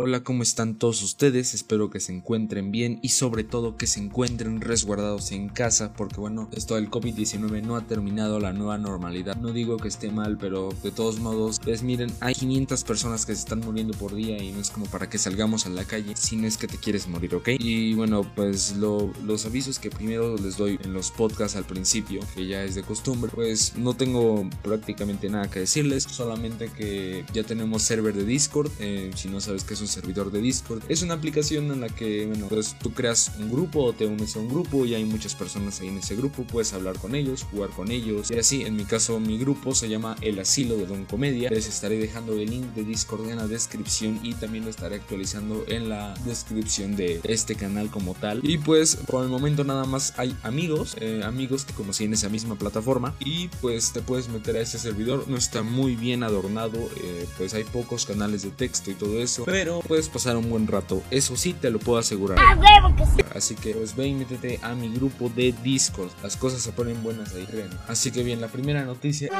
Hola, ¿cómo están todos ustedes? Espero que se encuentren bien y sobre todo que se encuentren resguardados en casa porque bueno, esto del COVID-19 no ha terminado la nueva normalidad. No digo que esté mal, pero de todos modos, pues miren, hay 500 personas que se están muriendo por día y no es como para que salgamos a la calle si no es que te quieres morir, ¿ok? Y bueno, pues los avisos que primero les doy en los podcasts al principio, que ya es de costumbre, pues no tengo prácticamente nada que decirles, solamente que ya tenemos server de Discord, eh, si no sabes qué es servidor de Discord. Es una aplicación en la que, bueno, pues tú creas un grupo o te unes a un grupo y hay muchas personas ahí en ese grupo, puedes hablar con ellos, jugar con ellos y así. En mi caso, mi grupo se llama El Asilo de Don Comedia. Les estaré dejando el link de Discord en la descripción y también lo estaré actualizando en la descripción de este canal como tal. Y pues por el momento nada más hay amigos, eh, amigos que conocí en esa misma plataforma y pues te puedes meter a este servidor. No está muy bien adornado, eh, pues hay pocos canales de texto y todo eso, pero puedes pasar un buen rato. Eso sí, te lo puedo asegurar. Así que pues ve y métete a mi grupo de Discord. Las cosas se ponen buenas ahí, creen. Así que bien, la primera noticia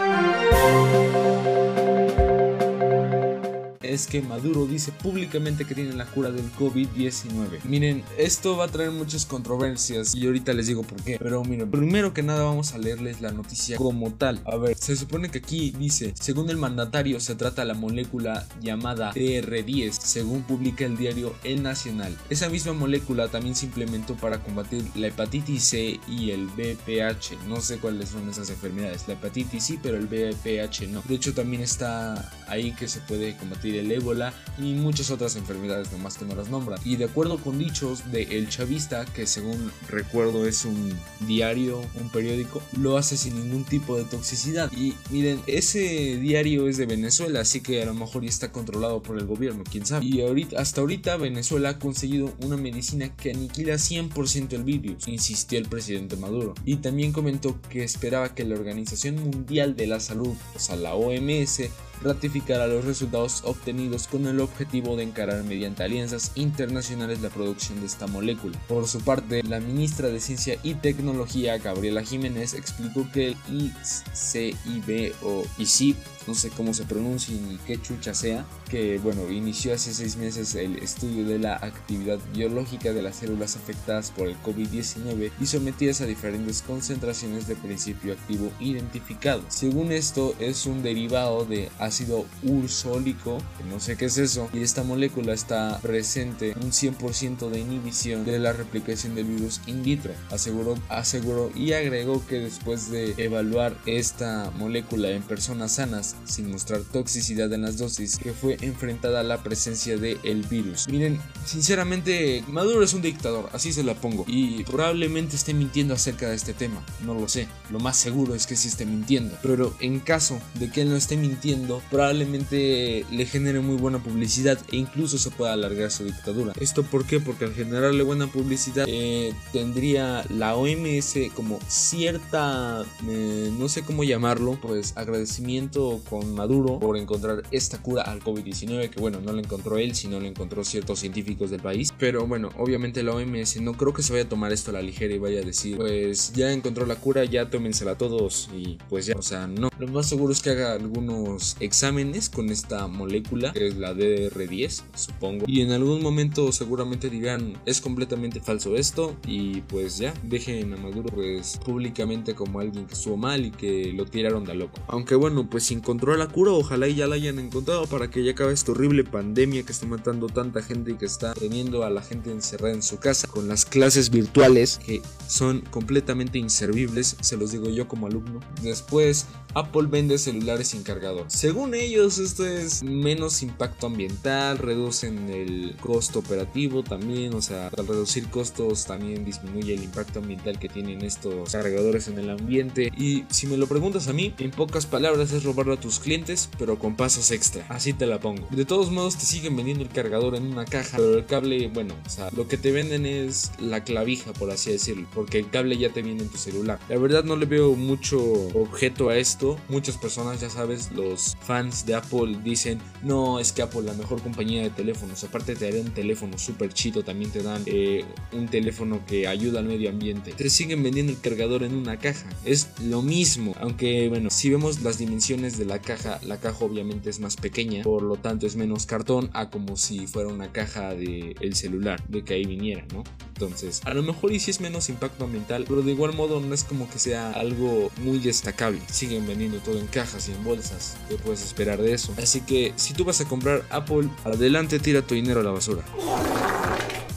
es que Maduro dice públicamente que tiene la cura del COVID-19. Miren, esto va a traer muchas controversias y ahorita les digo por qué. Pero miren, primero que nada vamos a leerles la noticia como tal. A ver, se supone que aquí dice, según el mandatario se trata la molécula llamada TR10, según publica el diario El Nacional. Esa misma molécula también se implementó para combatir la hepatitis C y el BPH. No sé cuáles son esas enfermedades. La hepatitis sí, pero el BPH no. De hecho, también está ahí que se puede combatir el ébola y muchas otras enfermedades nomás que no las nombran. Y de acuerdo con dichos de El Chavista, que según recuerdo es un diario, un periódico, lo hace sin ningún tipo de toxicidad. Y miren, ese diario es de Venezuela, así que a lo mejor ya está controlado por el gobierno, quién sabe. Y ahorita, hasta ahorita Venezuela ha conseguido una medicina que aniquila 100% el virus, insistió el presidente Maduro. Y también comentó que esperaba que la Organización Mundial de la Salud, o sea la OMS, ratificará los resultados obtenidos con el objetivo de encarar mediante alianzas internacionales la producción de esta molécula. Por su parte, la ministra de Ciencia y Tecnología, Gabriela Jiménez, explicó que el ICIB o ICIP no sé cómo se pronuncia ni qué chucha sea, que bueno, inició hace seis meses el estudio de la actividad biológica de las células afectadas por el COVID-19 y sometidas a diferentes concentraciones de principio activo identificado. Según esto, es un derivado de ácido ursólico, no sé qué es eso, y esta molécula está presente un 100% de inhibición de la replicación del virus in vitro, aseguró, aseguró y agregó que después de evaluar esta molécula en personas sanas, sin mostrar toxicidad en las dosis que fue enfrentada a la presencia del el virus. Miren, sinceramente, Maduro es un dictador, así se la pongo, y probablemente esté mintiendo acerca de este tema, no lo sé, lo más seguro es que sí esté mintiendo, pero en caso de que él no esté mintiendo, probablemente le genere muy buena publicidad e incluso se pueda alargar su dictadura. ¿Esto por qué? Porque al generarle buena publicidad eh, tendría la OMS como cierta, eh, no sé cómo llamarlo, pues agradecimiento con Maduro por encontrar esta cura al COVID-19, que bueno, no la encontró él, sino la encontró ciertos científicos del país. Pero bueno, obviamente la OMS no creo que se vaya a tomar esto a la ligera y vaya a decir, pues ya encontró la cura, ya tómensela todos y pues ya, o sea, no. Lo más seguro es que haga algunos exámenes con esta molécula, que es la DR10, supongo. Y en algún momento seguramente dirán, es completamente falso esto y pues ya, dejen a Maduro pues públicamente como alguien que estuvo mal y que lo tiraron de loco. Aunque bueno, pues sin encontró la cura, ojalá y ya la hayan encontrado para que ya acabe esta horrible pandemia que está matando tanta gente y que está teniendo a la gente encerrada en su casa con las clases virtuales que son completamente inservibles, se los digo yo como alumno. Después, Apple vende celulares sin cargador. Según ellos, esto es menos impacto ambiental, reducen el costo operativo también, o sea, al reducir costos también disminuye el impacto ambiental que tienen estos cargadores en el ambiente. Y si me lo preguntas a mí, en pocas palabras es robarlo tus clientes, pero con pasos extra. Así te la pongo. De todos modos, te siguen vendiendo el cargador en una caja, pero el cable, bueno, o sea, lo que te venden es la clavija, por así decirlo, porque el cable ya te viene en tu celular. La verdad no le veo mucho objeto a esto muchas personas, ya sabes, los fans de Apple dicen, no, es que Apple la mejor compañía de teléfonos, aparte te dan un teléfono súper chido, también te dan eh, un teléfono que ayuda al medio ambiente. Te siguen vendiendo el cargador en una caja, es lo mismo, aunque bueno, si vemos las dimensiones de la caja, la caja obviamente es más pequeña, por lo tanto es menos cartón a como si fuera una caja de el celular, de que ahí viniera, ¿no? Entonces, a lo mejor y si es menos impacto ambiental, pero de igual modo no es como que sea algo muy destacable. Siguen vendiendo todo en cajas y en bolsas. ¿Qué puedes esperar de eso? Así que si tú vas a comprar Apple, adelante tira tu dinero a la basura.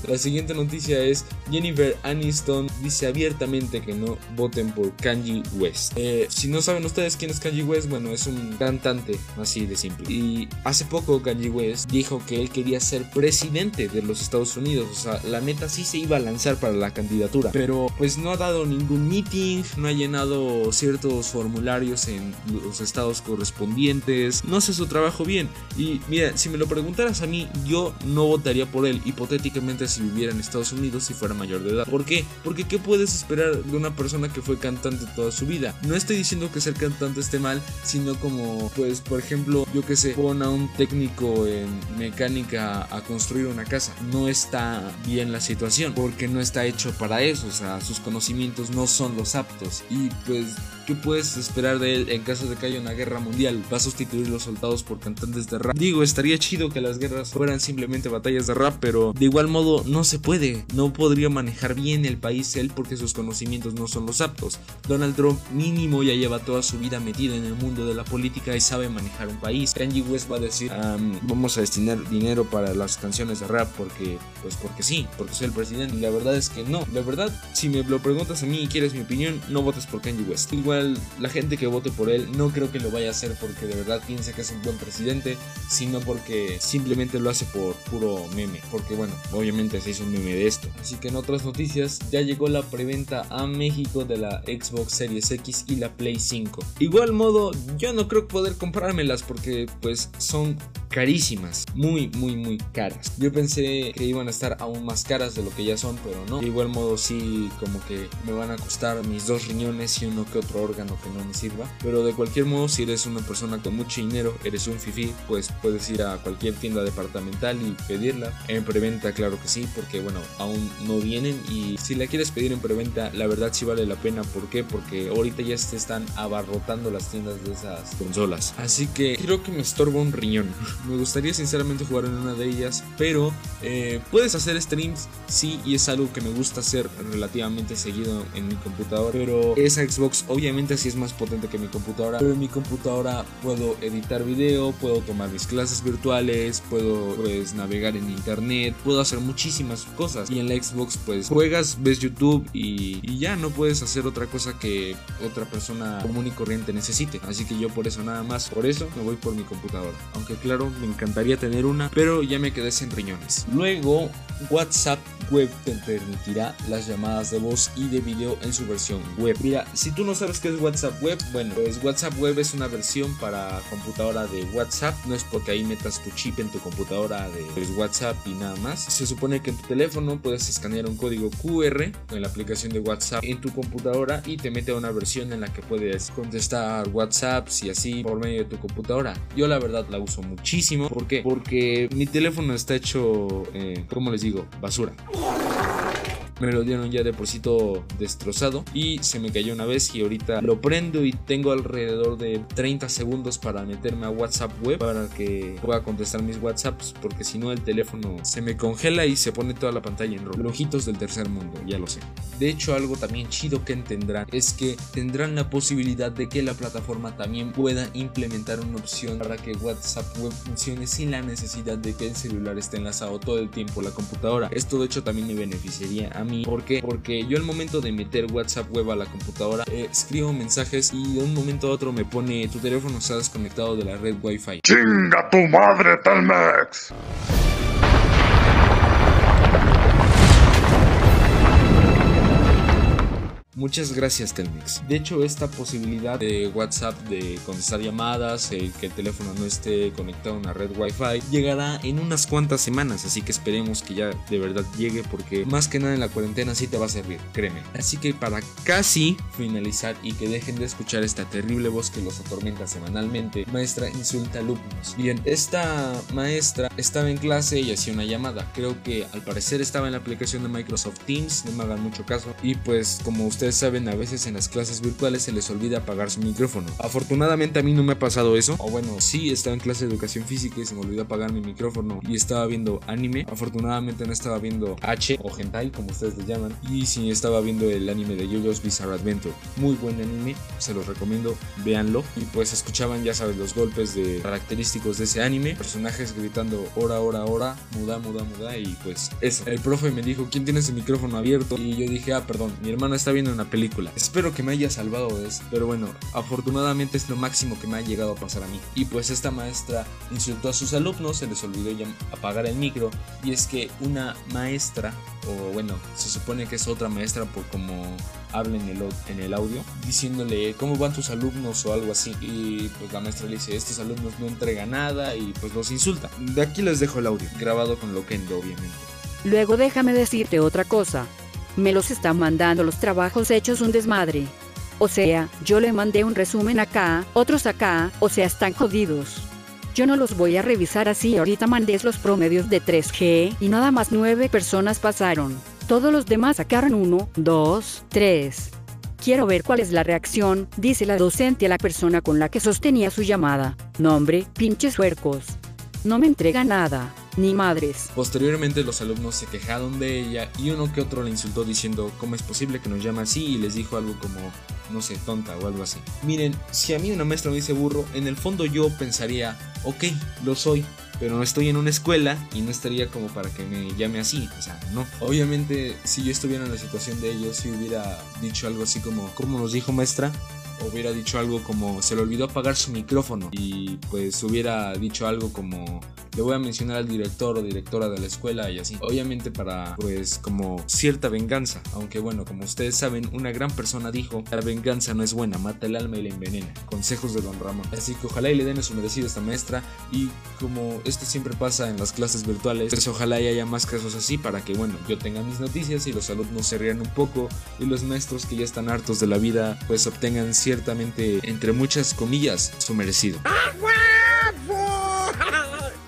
La siguiente noticia es Jennifer Aniston dice abiertamente que no voten por Kanye West. Eh, si no saben ustedes quién es Kanye West, bueno, es un cantante así de simple. Y hace poco Kanye West dijo que él quería ser presidente de los Estados Unidos. O sea, la neta sí se iba a lanzar para la candidatura. Pero pues no ha dado ningún meeting, no ha llenado ciertos formularios en los estados correspondientes. No hace su trabajo bien. Y mira, si me lo preguntaras a mí, yo no votaría por él. Hipotéticamente si viviera en Estados Unidos si fuera mayor de edad. ¿Por qué? Porque ¿qué puedes esperar de una persona que fue cantante toda su vida? No estoy diciendo que ser cantante esté mal, sino como, pues, por ejemplo, yo que sé, pon a un técnico en mecánica a construir una casa. No está bien la situación, porque no está hecho para eso, o sea, sus conocimientos no son los aptos. Y pues, ¿qué puedes esperar de él en caso de que haya una guerra mundial? ¿Va a sustituir los soldados por cantantes de rap? Digo, estaría chido que las guerras fueran simplemente batallas de rap, pero de igual modo no se puede. No podría manejar bien el país él porque sus conocimientos no son los aptos. Donald Trump mínimo ya lleva toda su vida metido en el mundo de la política y sabe manejar un país. Kanye West va a decir, vamos a destinar dinero para las canciones de rap porque, pues porque sí, porque soy el presidente. La verdad es que no. La verdad, si me lo preguntas a mí y quieres mi opinión, no votes por Kanye West. La gente que vote por él no creo que lo vaya a hacer porque de verdad piensa que es un buen presidente, sino porque simplemente lo hace por puro meme. Porque bueno, obviamente se hizo un meme de esto. Así que en otras noticias, ya llegó la preventa a México de la Xbox Series X y la Play 5. Igual modo, yo no creo poder comprármelas porque pues son carísimas, muy, muy, muy caras. Yo pensé que iban a estar aún más caras de lo que ya son, pero no. De igual modo, sí, como que me van a costar mis dos riñones y uno que otro órgano que no me sirva. Pero de cualquier modo, si eres una persona con mucho dinero, eres un fifi, pues puedes ir a cualquier tienda departamental y pedirla. En preventa, claro que sí, porque bueno, aún no vienen. Y si la quieres pedir en preventa, la verdad sí vale la pena. ¿Por qué? Porque ahorita ya se están abarrotando las tiendas de esas consolas. Así que creo que me estorba un riñón. Me gustaría sinceramente jugar en una de ellas, pero eh, puedes hacer streams, sí, y es algo que me gusta hacer relativamente seguido en mi computadora, pero esa Xbox obviamente sí es más potente que mi computadora, pero en mi computadora puedo editar video, puedo tomar mis clases virtuales, puedo pues navegar en internet, puedo hacer muchísimas cosas. Y en la Xbox pues juegas, ves YouTube y, y ya no puedes hacer otra cosa que otra persona común y corriente necesite, así que yo por eso nada más, por eso me voy por mi computadora, aunque claro me encantaría tener una, pero ya me quedé sin riñones. Luego, WhatsApp Web te permitirá las llamadas de voz y de video en su versión web. Mira, si tú no sabes qué es WhatsApp Web, bueno, pues WhatsApp Web es una versión para computadora de WhatsApp. No es porque ahí metas tu chip en tu computadora de pues, WhatsApp y nada más. Se supone que en tu teléfono puedes escanear un código QR en la aplicación de WhatsApp en tu computadora y te mete a una versión en la que puedes contestar WhatsApp y así por medio de tu computadora. Yo la verdad la uso muchísimo. ¿Por qué? Porque mi teléfono está hecho, eh, ¿cómo les digo? Basura me lo dieron ya de por destrozado y se me cayó una vez y ahorita lo prendo y tengo alrededor de 30 segundos para meterme a WhatsApp web para que pueda contestar mis WhatsApps porque si no el teléfono se me congela y se pone toda la pantalla en rojo. Ojitos del tercer mundo, ya lo sé. De hecho algo también chido que tendrán es que tendrán la posibilidad de que la plataforma también pueda implementar una opción para que WhatsApp web funcione sin la necesidad de que el celular esté enlazado todo el tiempo a la computadora. Esto de hecho también me beneficiaría a mí ¿Por qué? Porque yo al momento de meter WhatsApp web a la computadora, eh, escribo mensajes y de un momento a otro me pone tu teléfono está desconectado de la red Wi-Fi. ¡Chinga tu madre, Telmex! Muchas gracias Telmex. De hecho, esta posibilidad de WhatsApp de contestar llamadas, eh, que el teléfono no esté conectado a una red Wi-Fi, llegará en unas cuantas semanas, así que esperemos que ya de verdad llegue porque más que nada en la cuarentena sí te va a servir, créeme. Así que para casi finalizar y que dejen de escuchar esta terrible voz que los atormenta semanalmente, maestra insulta alumnos. Bien, esta maestra estaba en clase y hacía una llamada. Creo que al parecer estaba en la aplicación de Microsoft Teams, no me hagan mucho caso. Y pues como ustedes saben, a veces en las clases virtuales se les olvida apagar su micrófono. Afortunadamente a mí no me ha pasado eso. O bueno, sí estaba en clase de educación física y se me olvidó apagar mi micrófono y estaba viendo anime. Afortunadamente no estaba viendo H o hentai, como ustedes le llaman. Y sí estaba viendo el anime de JoJo's Bizarre Adventure. Muy buen anime, se los recomiendo, véanlo. Y pues escuchaban, ya sabes, los golpes de característicos de ese anime. Personajes gritando hora, hora, hora, muda, muda, muda. Y pues eso. El profe me dijo, ¿quién tiene ese micrófono abierto? Y yo dije, ah, perdón, mi hermana está viendo película. Espero que me haya salvado de eso. Pero bueno, afortunadamente es lo máximo que me ha llegado a pasar a mí. Y pues esta maestra insultó a sus alumnos, se les olvidó apagar el micro. Y es que una maestra, o bueno, se supone que es otra maestra por como habla en el, en el audio, diciéndole cómo van tus alumnos o algo así. Y pues la maestra le dice, estos alumnos no entregan nada y pues los insulta. De aquí les dejo el audio, grabado con Loquendo obviamente. Luego déjame decirte otra cosa. Me los están mandando los trabajos hechos un desmadre. O sea, yo le mandé un resumen acá, otros acá, o sea, están jodidos. Yo no los voy a revisar así, ahorita mandé los promedios de 3G y nada más 9 personas pasaron. Todos los demás sacaron 1, 2, 3. Quiero ver cuál es la reacción, dice la docente a la persona con la que sostenía su llamada. Nombre, pinches huercos. No me entrega nada ni madres. Posteriormente los alumnos se quejaron de ella y uno que otro le insultó diciendo cómo es posible que nos llame así y les dijo algo como no sé, tonta o algo así. Miren, si a mí una maestra me dice burro, en el fondo yo pensaría, ok, lo soy, pero no estoy en una escuela y no estaría como para que me llame así, o sea, no. Obviamente, si yo estuviera en la situación de ellos, si hubiera dicho algo así como, ¿cómo nos dijo maestra? hubiera dicho algo como se le olvidó apagar su micrófono y pues hubiera dicho algo como le voy a mencionar al director o directora de la escuela y así. Obviamente para pues como cierta venganza, aunque bueno, como ustedes saben, una gran persona dijo, la venganza no es buena, mata el alma y la envenena. Consejos de Don Ramón. Así que ojalá y le den su merecido a esta maestra y como esto siempre pasa en las clases virtuales, pues ojalá y haya más casos así para que bueno, yo tenga mis noticias y los alumnos se rían un poco y los maestros que ya están hartos de la vida pues obtengan ciertamente entre muchas comillas su merecido.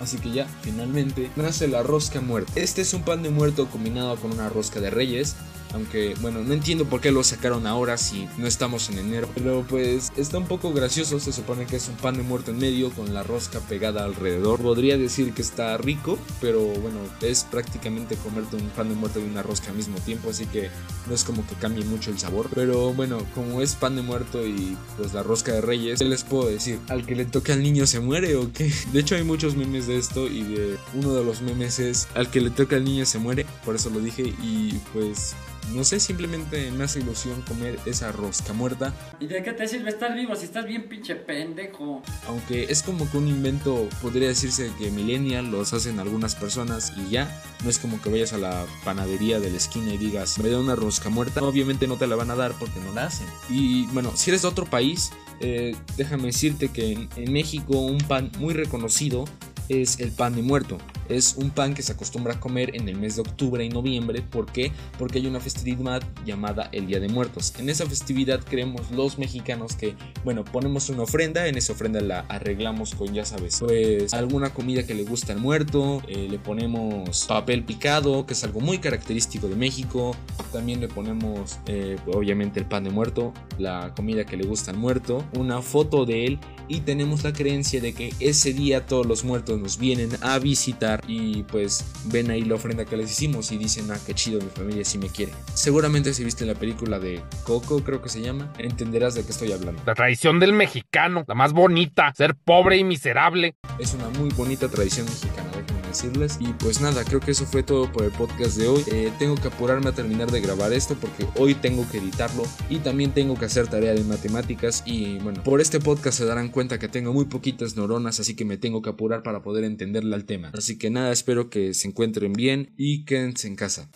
Así que ya, finalmente, nace la rosca muerta. Este es un pan de muerto combinado con una rosca de reyes aunque, bueno, no entiendo por qué lo sacaron ahora si no estamos en enero. Pero pues está un poco gracioso. Se supone que es un pan de muerto en medio con la rosca pegada alrededor. Podría decir que está rico, pero bueno, es prácticamente comerte un pan de muerto y una rosca al mismo tiempo. Así que no es como que cambie mucho el sabor. Pero bueno, como es pan de muerto y pues la rosca de reyes, ¿qué les puedo decir? ¿Al que le toque al niño se muere o qué? De hecho, hay muchos memes de esto y de uno de los memes es al que le toca al niño se muere. Por eso lo dije y pues no sé, simplemente me hace ilusión comer esa rosca muerta. ¿Y de qué te sirve estar vivo si estás bien pinche pendejo? Aunque es como que un invento, podría decirse que millennial los hacen algunas personas y ya. No es como que vayas a la panadería de la esquina y digas, me da una rosca muerta. Obviamente no te la van a dar porque no la hacen. Y bueno, si eres de otro país, eh, déjame decirte que en México un pan muy reconocido es el pan de muerto. Es un pan que se acostumbra a comer en el mes de octubre y noviembre. ¿Por qué? Porque hay una festividad llamada el Día de Muertos. En esa festividad creemos los mexicanos que, bueno, ponemos una ofrenda, en esa ofrenda la arreglamos con, ya sabes, pues alguna comida que le gusta al muerto, eh, le ponemos papel picado, que es algo muy característico de México. También le ponemos, eh, obviamente, el pan de muerto, la comida que le gusta al muerto, una foto de él y tenemos la creencia de que ese día todos los muertos nos vienen a visitar y pues ven ahí la ofrenda que les hicimos y dicen, ah, qué chido, mi familia sí me quiere. Seguramente si viste la película de Coco, creo que se llama, entenderás de qué estoy hablando. La tradición del mexicano, la más bonita, ser pobre y miserable. Es una muy bonita tradición mexicana, déjenme decirles. Y pues nada, creo que eso fue todo por el podcast de hoy. Eh, tengo que apurarme a terminar de grabar esto porque hoy tengo que editarlo y también tengo que hacer tarea de matemáticas y bueno, por este podcast se darán cuenta que tengo muy poquitas neuronas, así que me tengo que apurar para poder entenderle al tema. Así que nada, espero que se encuentren bien y quédense en casa.